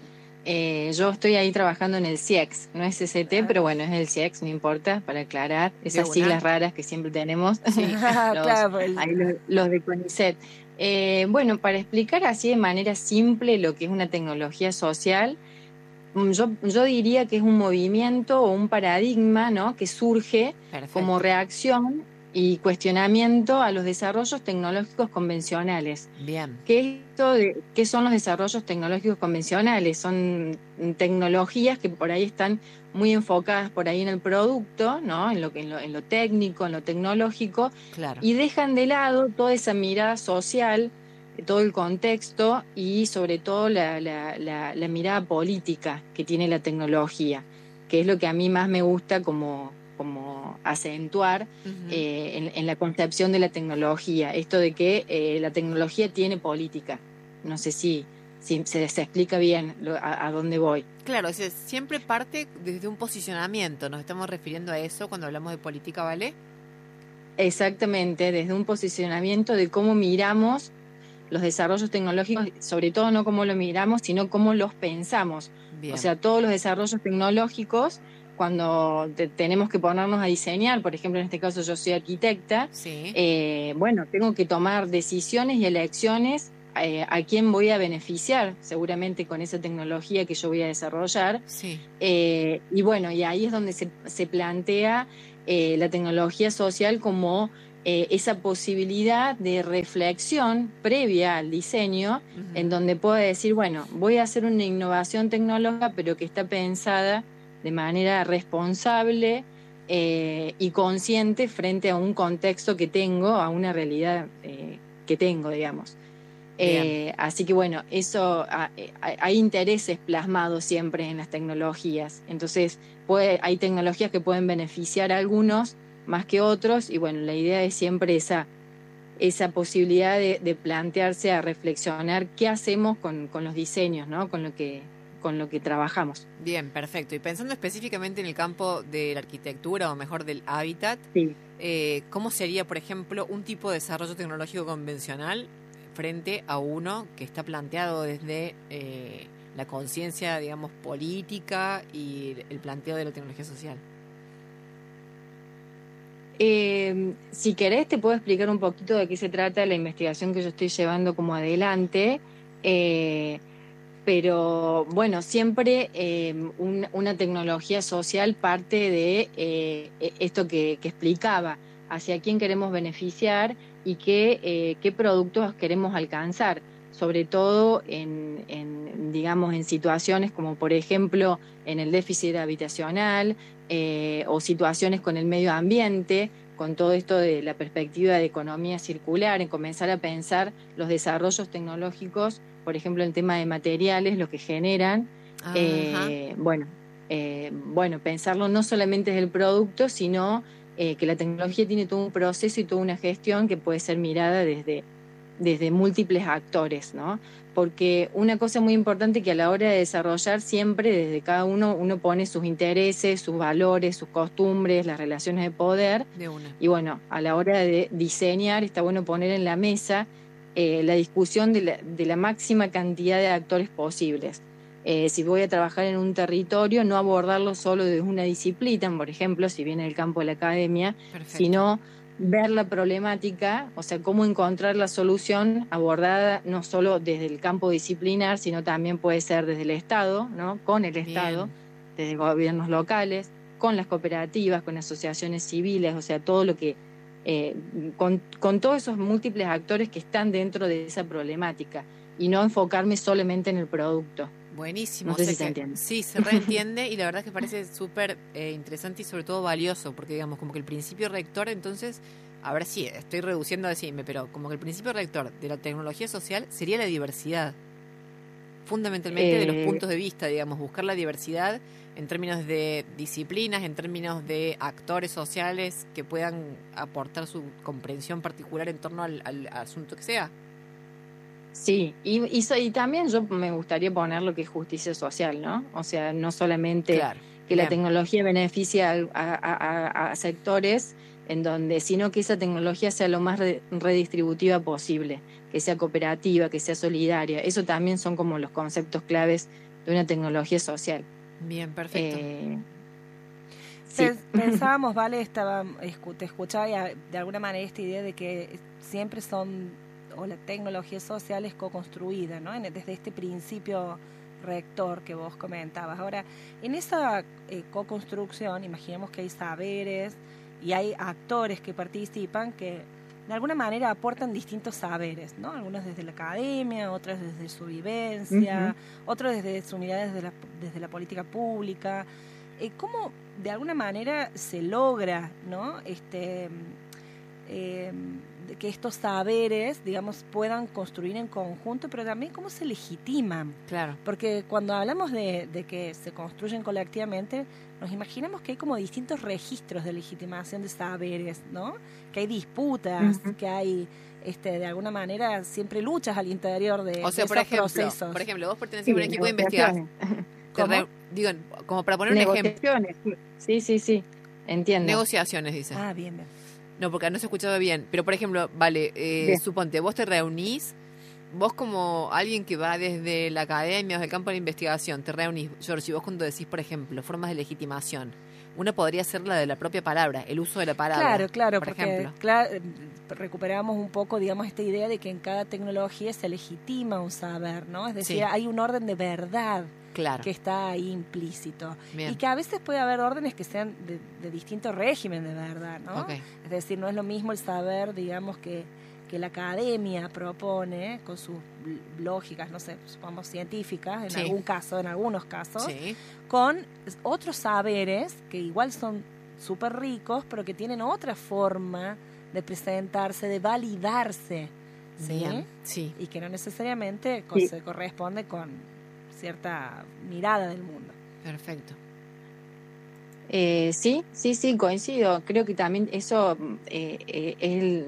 Eh, yo estoy ahí trabajando en el CIEX, no es CCT, ah. pero bueno, es el CIEX, no importa, para aclarar esas siglas raras que siempre tenemos, sí. los, pues. los, de CONICET. Eh, bueno, para explicar así de manera simple lo que es una tecnología social, mm, yo, yo diría que es un movimiento o un paradigma ¿no? que surge como reacción y cuestionamiento a los desarrollos tecnológicos convencionales. Bien. ¿Qué, esto de, ¿Qué son los desarrollos tecnológicos convencionales? Son tecnologías que por ahí están muy enfocadas por ahí en el producto, ¿no? en, lo, en, lo, en lo técnico, en lo tecnológico, claro. y dejan de lado toda esa mirada social, todo el contexto y sobre todo la, la, la, mirada política que tiene la tecnología, que es lo que a mí más me gusta como, como acentuar eh, en, la concepción de la tecnología, esto de que eh, la tecnología tiene política. No sé si si se, explica bien a, dónde voy. Claro, siempre parte desde un posicionamiento, nos estamos refiriendo a eso cuando hablamos de política, ¿vale? Exactamente, desde un posicionamiento de cómo miramos los desarrollos tecnológicos, sobre todo no cómo lo miramos, sino cómo los pensamos. O sea, todos los desarrollos tecnológicos, cuando tenemos que ponernos a diseñar, por ejemplo, en este caso yo soy arquitecta, eh, bueno, tengo que tomar decisiones y elecciones eh, a quién voy a beneficiar seguramente con esa tecnología que yo voy a desarrollar. Eh, y bueno, y ahí es donde se, plantea la tecnología social como esa posibilidad de reflexión previa al diseño, en donde puedo decir, bueno, voy a hacer una innovación tecnológica, pero que está pensada de manera responsable y consciente frente a un contexto que tengo, a una realidad que tengo, digamos. Eh, así que bueno, eso eh, hay intereses plasmados siempre en las tecnologías. Entonces, puede, hay tecnologías que pueden beneficiar a algunos más que otros y bueno, la idea es siempre esa, esa posibilidad de, plantearse a reflexionar qué hacemos con, con, los diseños, ¿no? con, lo que, con lo que trabajamos. Bien, perfecto. Y pensando específicamente en el campo de la arquitectura o mejor del hábitat, eh, ¿cómo sería, por ejemplo, un tipo de desarrollo tecnológico convencional frente a uno que está planteado desde eh, la conciencia, digamos, política y el planteo de la tecnología social. Eh, si querés, te puedo explicar un poquito de qué se trata la investigación que yo estoy llevando como adelante. Eh, pero bueno, siempre una tecnología social parte de e-, esto que, explicaba, hacia quién queremos beneficiar y qué, eh, qué productos queremos alcanzar, sobre todo en, digamos, en situaciones como por ejemplo en el déficit habitacional eh, o situaciones con el medio ambiente, con todo esto de la perspectiva de economía circular, en comenzar a pensar los desarrollos tecnológicos, por ejemplo, el tema de materiales, lo que generan, eh, bueno, bueno, pensarlo no solamente desde el producto, sino eh, que la tecnología tiene todo un proceso y toda una gestión que puede ser mirada desde, desde múltiples actores, ¿no? Porque una cosa muy importante que a la hora de desarrollar siempre desde cada uno uno pone sus intereses, sus valores, sus costumbres, las relaciones de poder. Y bueno, a la hora de diseñar está bueno poner en la mesa eh, la discusión de la, de la máxima cantidad de actores posibles. eh, si voy a trabajar en un territorio, no abordarlo solo desde una disciplina, por ejemplo, si viene el campo de la academia, sino ver la problemática, o sea, cómo encontrar la solución abordada no solo desde el campo disciplinar, sino también puede ser desde el Estado, ¿no? Con el Estado, desde gobiernos locales, con las cooperativas, con asociaciones civiles, o sea, todo lo que, eh, con, con todos esos múltiples actores que están dentro de esa problemática y no enfocarme solamente en el producto. Buenísimo. se entiende. Sí, se reentiende y la verdad es que parece súper eh, interesante y sobre todo valioso, porque digamos, como que el principio rector, entonces, a ver si estoy reduciendo a decirme, pero como que el principio rector de la tecnología social sería la diversidad, fundamentalmente de los eh, puntos de vista, digamos, buscar la diversidad en términos de disciplinas, en términos de actores sociales que puedan aportar su comprensión particular en torno al asunto que sea. Sí, y, y, también yo me gustaría poner lo que es justicia social, ¿no? O sea, no solamente que la tecnología beneficia a, sectores en donde, sino que esa tecnología sea lo más redistributiva posible, que sea cooperativa, que sea solidaria. Eso también son como los conceptos claves de una tecnología social. Bien, perfecto. Eh, pensábamos, vale, estaba, te escuchaba y de alguna manera esta idea de que siempre son o la tecnología social es co-construida, ¿no? desde este principio rector que vos comentabas. Ahora, en esa eh, co-construcción, imaginemos que hay saberes y hay actores que participan que de alguna manera aportan distintos saberes, ¿no? Algunos desde la academia, otros desde su vivencia, otros desde su mirada desde la, desde la política pública. Eh, ¿Cómo de alguna manera se logra, ¿no? Este, eh, que estos saberes, digamos, puedan construir en conjunto, pero también cómo se legitiman. Claro. Porque cuando hablamos de, que se construyen colectivamente, nos imaginamos que hay como distintos registros de legitimación de saberes, ¿no? Que hay disputas, que hay este, de alguna manera siempre luchas al interior de, o sea, por ejemplo, procesos. Por ejemplo, vos pertenecés a un equipo de investigación. Digo, como para poner un ejemplo. Sí, sí, sí. Entiendo. Negociaciones, dice. Ah, bien, bien. No, porque no se ha escuchado bien. Pero, por ejemplo, vale, eh, suponte, vos te reunís, vos como alguien que va desde la academia, desde el campo de la investigación, te reunís, George, y vos cuando decís, por ejemplo, formas de legitimación, una podría ser la de la propia palabra, el uso de la palabra. Claro, claro, por ejemplo. Claro, recuperamos un poco, digamos, esta idea de que en cada tecnología se legitima un saber, ¿no? Es decir, hay un orden de verdad que está ahí implícito. Y que a veces puede haber órdenes que sean de, de distinto régimen de verdad, ¿no? Es decir, no es lo mismo el saber, digamos, que, que la academia propone con sus lógicas, no sé, supongamos científicas, en algún caso, en algunos casos, con otros saberes que igual son súper ricos, pero que tienen otra forma de presentarse, de validarse. ¿sí? sí. Y que no necesariamente se corresponde con cierta mirada del mundo. Perfecto. Eh, sí, sí, sí, coincido. Creo que también eso eh, eh, es el,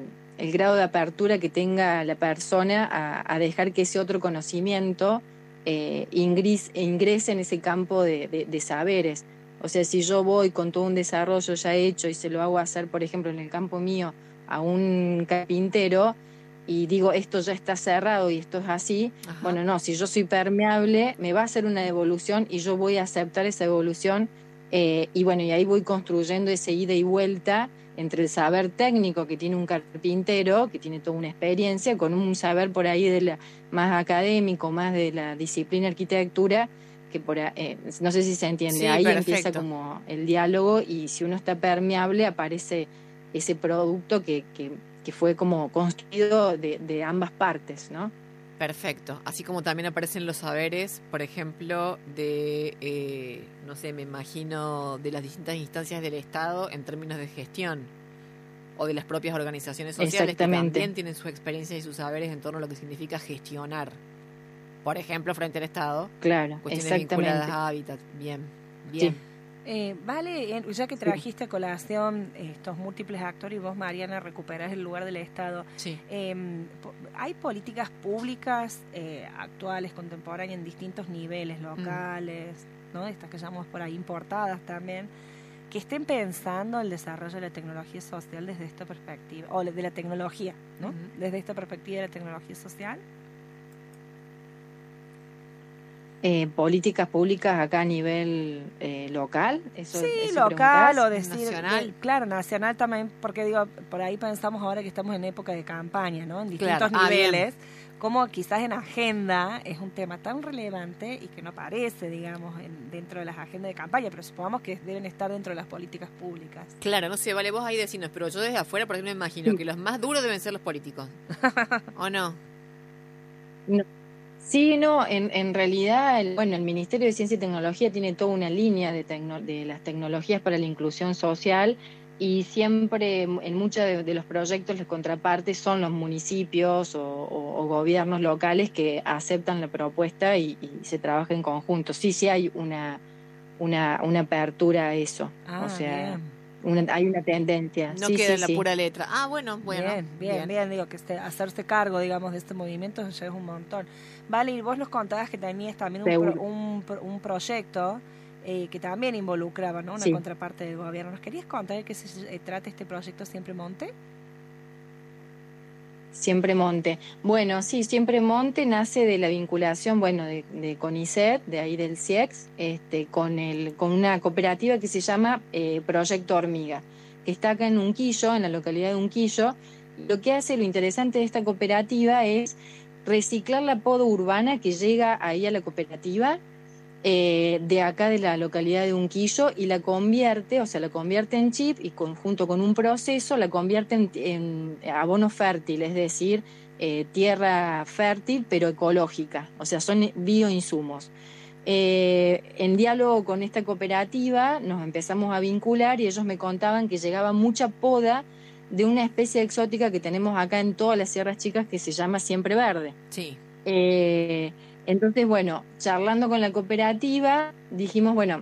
grado de apertura que tenga la persona a, dejar que ese otro conocimiento ingrese, en ese campo de, de, saberes. O sea, si yo voy con todo un desarrollo ya hecho y se lo hago hacer, por ejemplo, en el campo mío a un carpintero, y digo, esto ya está cerrado y esto es así, bueno, no, si yo soy permeable, me va a hacer una evolución y yo voy a aceptar esa evolución eh, y bueno, y ahí voy construyendo ese ida y vuelta entre el saber técnico que tiene un carpintero, que tiene toda una experiencia, con un saber por ahí de la, más académico, más de la disciplina arquitectura, que por eh, no sé si se entiende, ahí empieza como el diálogo y si uno está permeable aparece ese producto que, que que fue como construido de, ambas partes, ¿no? Perfecto. Así como también aparecen los saberes, por ejemplo, de, eh, no sé, me imagino, de las distintas instancias del Estado en términos de gestión o de las propias organizaciones sociales que también tienen su experiencia y sus saberes en torno a lo que significa gestionar. Por ejemplo, frente al Estado. Claro, cuestiones vinculadas a hábitat. Bien, bien. Eh, vale, ya que trajiste a colación estos múltiples actores y vos, Mariana, recuperás el lugar del Estado, em, ¿hay políticas públicas eh, actuales, contemporáneas, en distintos niveles, mm. locales, ¿no? estas que llamamos por ahí importadas también, que estén pensando el desarrollo de la tecnología social desde esta perspectiva, o de la tecnología, ¿no? Desde esta perspectiva de la tecnología social. Eh, políticas públicas acá a nivel eh, local. Eso, sí, local o decir, nacional. claro, nacional también, porque digo, por ahí pensamos ahora que estamos en época de campaña, ¿no? En distintos ah, niveles. como quizás en agenda es un tema tan relevante y que no aparece, digamos, dentro de las agendas de campaña, pero supongamos que deben estar dentro de las políticas públicas. Claro, no sé, vale, vos ahí decirnos, pero yo desde afuera, por ejemplo, me imagino que los más duros deben ser los políticos. ¿O no? No. Sí, no, en, en realidad, el, bueno, el Ministerio de Ciencia y Tecnología tiene toda una línea de, de las tecnologías para la inclusión social y siempre en muchos de, los proyectos la contraparte son los municipios o, gobiernos locales que aceptan la propuesta y, se trabaja en conjunto. Sí, sí hay una, una, una apertura a eso. Ah, o sea, hay una tendencia. No queda en la pura letra. Ah, bueno, bueno. Bien, bien, bien, digo que este, hacerse cargo, digamos, de este movimiento ya es un montón. Vale, y vos nos contabas que tenías también un, un, proyecto eh, que también involucraba ¿no? una contraparte del gobierno. ¿Nos querías contar de qué se eh, trata este proyecto Siempre Monte? Siempre Monte. Bueno, sí, Siempre Monte nace de la vinculación, bueno, de, de CONICET, de ahí del CIEX, este, con, el, con una cooperativa que se llama eh, Proyecto Hormiga, que está acá en Unquillo, en la localidad de Unquillo. Lo que hace, lo interesante de esta cooperativa es reciclar la poda urbana que llega ahí a la cooperativa eh, de acá de la localidad de Unquillo y la convierte, o sea, la convierte en chip y junto con un proceso la convierte en, abono fértil, es decir, eh, tierra fértil pero ecológica, o sea, son bioinsumos. Eh, en diálogo con esta cooperativa nos empezamos a vincular y ellos me contaban que llegaba mucha poda de una especie exótica que tenemos acá en todas las sierras chicas que se llama siempre verde. Sí. Eh, entonces, bueno, charlando con la cooperativa, dijimos, bueno,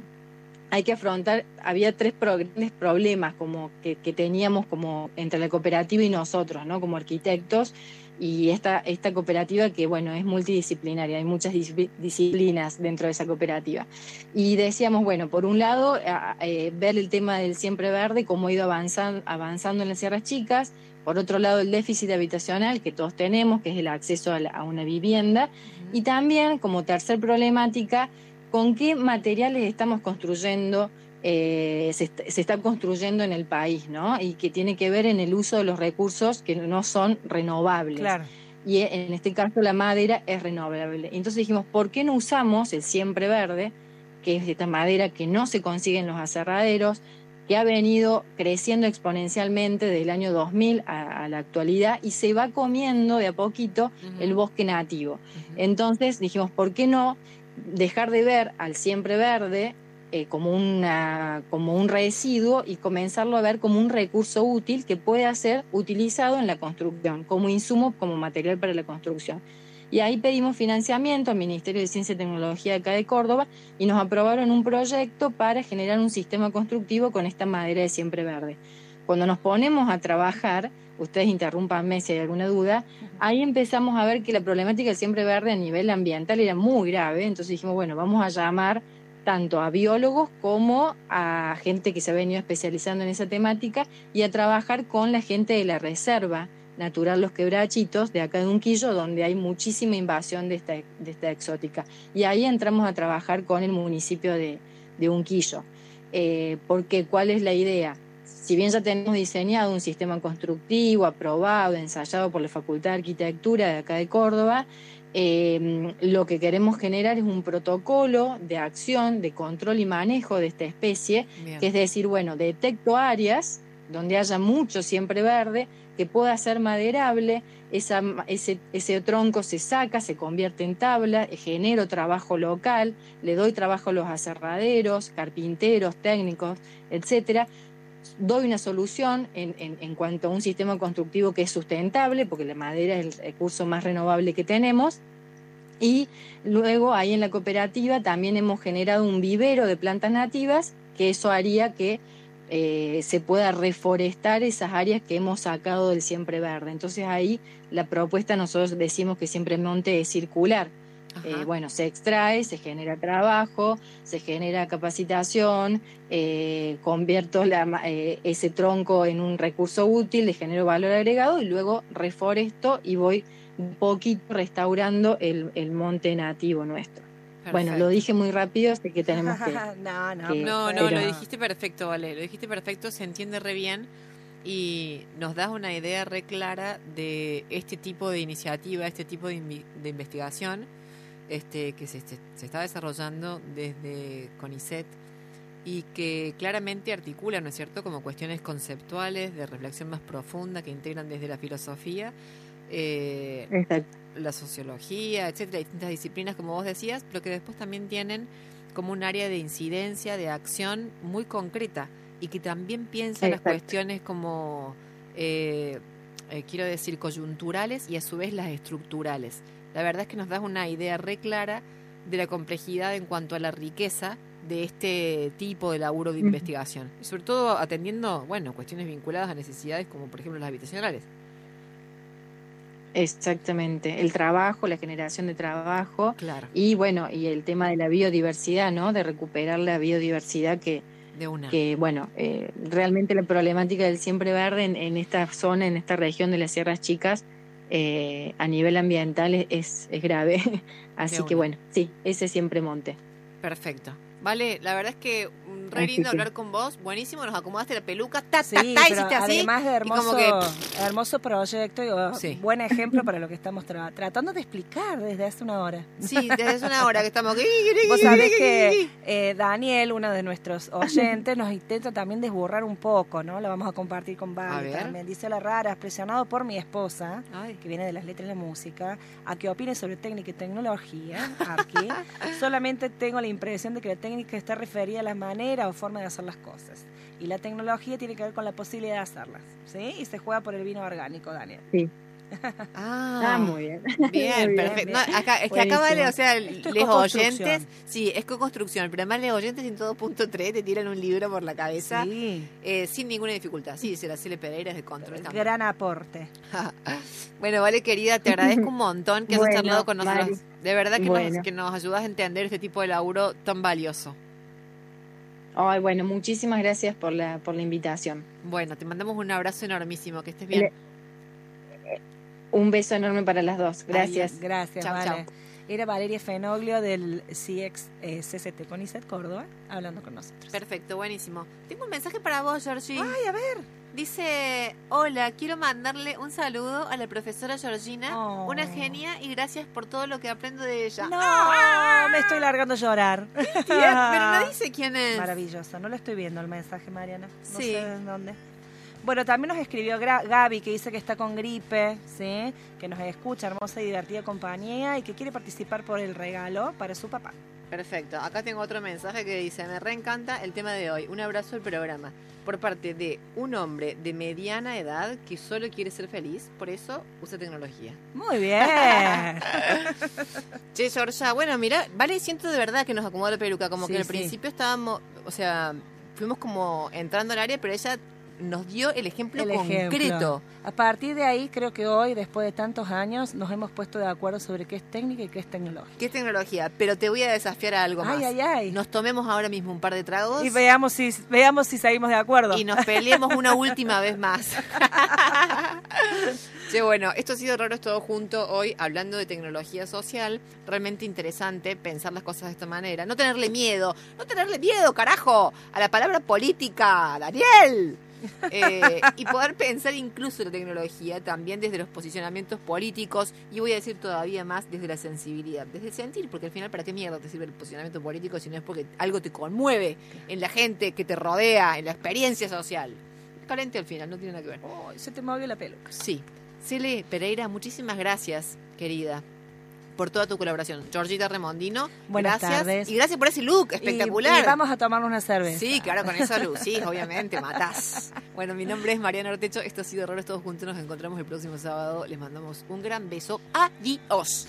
hay que afrontar, había tres grandes problemas como que, teníamos como entre la cooperativa y nosotros, ¿no? Como arquitectos, y esta, esta cooperativa que, bueno, es multidisciplinaria, hay muchas disciplinas dentro de esa cooperativa. Y decíamos, bueno, por un lado, eh, ver el tema del siempre verde, cómo ha ido avanzando, avanzando en las sierras chicas, por otro lado, el déficit habitacional que todos tenemos, que es el acceso a, una vivienda, y también, como tercer problemática, con qué materiales estamos construyendo eh, se, está construyendo en el país, ¿no? Y que tiene que ver en el uso de los recursos que no son renovables. Y en este caso la madera es renovable. Entonces dijimos, ¿por qué no usamos el siempre verde, que es esta madera que no se consigue en los aserraderos, que ha venido creciendo exponencialmente desde el año 2000 a, la actualidad y se va comiendo de a poquito el bosque nativo. Entonces dijimos, ¿por qué no dejar de ver al siempre verde eh, como, una, como un residuo y comenzarlo a ver como un recurso útil que pueda ser utilizado en la construcción, como insumo, como material para la construcción. Y ahí pedimos financiamiento al Ministerio de Ciencia y Tecnología de acá de Córdoba y nos aprobaron un proyecto para generar un sistema constructivo con esta madera de siempre verde. Cuando nos ponemos a trabajar, ustedes interrumpanme si hay alguna duda, ahí empezamos a ver que la problemática del siempre verde a nivel ambiental era muy grave, entonces dijimos, bueno, vamos a llamar tanto a biólogos como a gente que se ha venido especializando en esa temática y a trabajar con la gente de la Reserva Natural Los Quebrachitos de acá de Unquillo, donde hay muchísima invasión de esta, de esta exótica. Y ahí entramos a trabajar con el municipio de, de Unquillo. Eh, porque, ¿cuál es la idea? Si bien ya tenemos diseñado un sistema constructivo, aprobado, ensayado por la Facultad de Arquitectura de acá de Córdoba, eh, lo que queremos generar es un protocolo de acción, de control y manejo de esta especie, que es decir, bueno, detecto áreas donde haya mucho siempre verde, que pueda ser maderable, ese, ese, tronco se saca, se convierte en tabla, genero trabajo local, le doy trabajo a los aserraderos, carpinteros, técnicos, etcétera. Doy una solución en, en cuanto a un sistema constructivo que es sustentable, porque la madera es el recurso más renovable que tenemos, y luego ahí en la cooperativa también hemos generado un vivero de plantas nativas, que eso haría que eh, se pueda reforestar esas áreas que hemos sacado del siempre verde. Entonces ahí la propuesta nosotros decimos que siempre monte es circular. Eh, bueno, se extrae, se genera trabajo, se genera capacitación, eh, convierto ese tronco en un recurso útil, le genero valor agregado y luego reforesto y voy un poquito restaurando el, monte nativo nuestro. Bueno, lo dije muy rápido, así que tenemos que... no, no, no, no, lo dijiste perfecto, Vale, lo dijiste perfecto, se entiende re bien y nos das una idea re clara de este tipo de iniciativa, este tipo de, investigación este, que se, se, está desarrollando desde CONICET y que claramente articula, ¿no es cierto?, como cuestiones conceptuales de reflexión más profunda que integran desde la filosofía, eh, la sociología, etcétera, distintas disciplinas, como vos decías, pero que después también tienen como un área de incidencia, de acción muy concreta y que también piensa en las cuestiones como, eh, eh, quiero decir, coyunturales y a su vez las estructurales. La verdad es que nos das una idea re clara de la complejidad en cuanto a la riqueza de este tipo de laburo de investigación. Y sobre todo atendiendo, bueno, cuestiones vinculadas a necesidades como por ejemplo las habitacionales. Exactamente, el trabajo, la generación de trabajo claro. y bueno, y el tema de la biodiversidad, ¿no? De recuperar la biodiversidad que, de una. que bueno, eh, realmente la problemática del siempre verde en, esta zona, en esta región de las Sierras Chicas, eh, a nivel ambiental es, es grave. Así que bueno, sí, ese siempre monte. Perfecto. Vale, la verdad es que re lindo hablar con vos, buenísimo, nos acomodaste la peluca, ta, ta, ta, hiciste así. Además de hermoso, hermoso proyecto y oh, buen ejemplo para lo que estamos tratando de explicar desde hace una hora. Sí, desde hace una hora que estamos... Vos sabés que eh, Daniel, uno de nuestros oyentes, nos intenta también desburrar un poco, ¿no? Lo vamos a compartir con Vale también. Dice la rara, presionado por mi esposa, que viene de las letras de la música, a que opine sobre técnica y tecnología, aquí. Solamente tengo la impresión de que la técnica está referida a la manera o forma de hacer las cosas. Y la tecnología tiene que ver con la posibilidad de hacerlas. ¿sí? Y se juega por el vino orgánico, Daniel. Sí. Ah, ah, muy bien. Bien, perfecto. acá, es que acá vale, o sea, los oyentes, sí, es co-construcción, pero además los oyentes en todo punto 3 te tiran un libro por la cabeza eh, sin ninguna dificultad. Sí, se la Cele Pereira de control. Gran aporte. bueno, vale, querida, te agradezco un montón que has charlado con nosotros. De verdad que, nos, que nos ayudas a entender este tipo de laburo tan valioso. Ay, bueno, muchísimas gracias por la, por la invitación. Bueno, te mandamos un abrazo enormísimo, que estés bien. Un beso enorme para las dos. Gracias. gracias, vale. Era Valeria Fenoglio del CX eh, CCT CONICET Córdoba hablando con nosotros. Perfecto, buenísimo. Tengo un mensaje para vos, Georgie. Ay, a ver. Dice, hola, quiero mandarle un saludo a la profesora Georgina, oh. una genia, y gracias por todo lo que aprendo de ella. No, ¡Ah! me estoy largando a llorar. Pero no dice quién es. Maravilloso, no lo estoy viendo el mensaje, Mariana. No sé en dónde. Bueno, también nos escribió Gaby, que dice que está con gripe, ¿sí? que nos escucha, hermosa y divertida compañía, y que quiere participar por el regalo para su papá. Perfecto. Acá tengo otro mensaje que dice, me reencanta el tema de hoy. Un abrazo al programa. Por parte de un hombre de mediana edad que solo quiere ser feliz, por eso usa tecnología. Muy bien. che, Georgia, bueno, mira, vale, siento de verdad que nos acomodó la peluca. Como que al principio estábamos, o sea, fuimos como entrando al área, pero ella nos dio el ejemplo concreto. A partir de ahí, creo que hoy, después de tantos años, nos hemos puesto de acuerdo sobre qué es técnica y qué es tecnología. ¿Qué es tecnología? Pero te voy a desafiar a algo más. Ay, ay, Nos tomemos ahora mismo un par de tragos. Y veamos si, veamos si salimos de acuerdo. Y nos peleemos una última vez más. Sí, bueno, esto ha sido Raros Todo Junto hoy, hablando de tecnología social. Realmente interesante pensar las cosas de esta manera. No tenerle miedo, no tenerle miedo, carajo, a la palabra política, Daniel. Eh, y poder pensar incluso la tecnología también desde los posicionamientos políticos y voy a decir todavía más desde la sensibilidad, desde sentir, porque al final para qué mierda te sirve el posicionamiento político si no es porque algo te conmueve en la gente que te rodea, en la experiencia social. Calente al final, no tiene nada que ver. se te movió la peluca. Sí. Cele Pereira, muchísimas gracias, querida por toda tu colaboración. Georgita Remondino, Buenas gracias. Tardes. Y gracias por ese look espectacular. Y, vamos a tomarnos una cerveza. Sí, claro, con esa luz, sí, obviamente, matás. Bueno, mi nombre es Mariana Ortecho, esto ha sido Errores Todos Juntos, nos encontramos el próximo sábado, les mandamos un gran beso, adiós.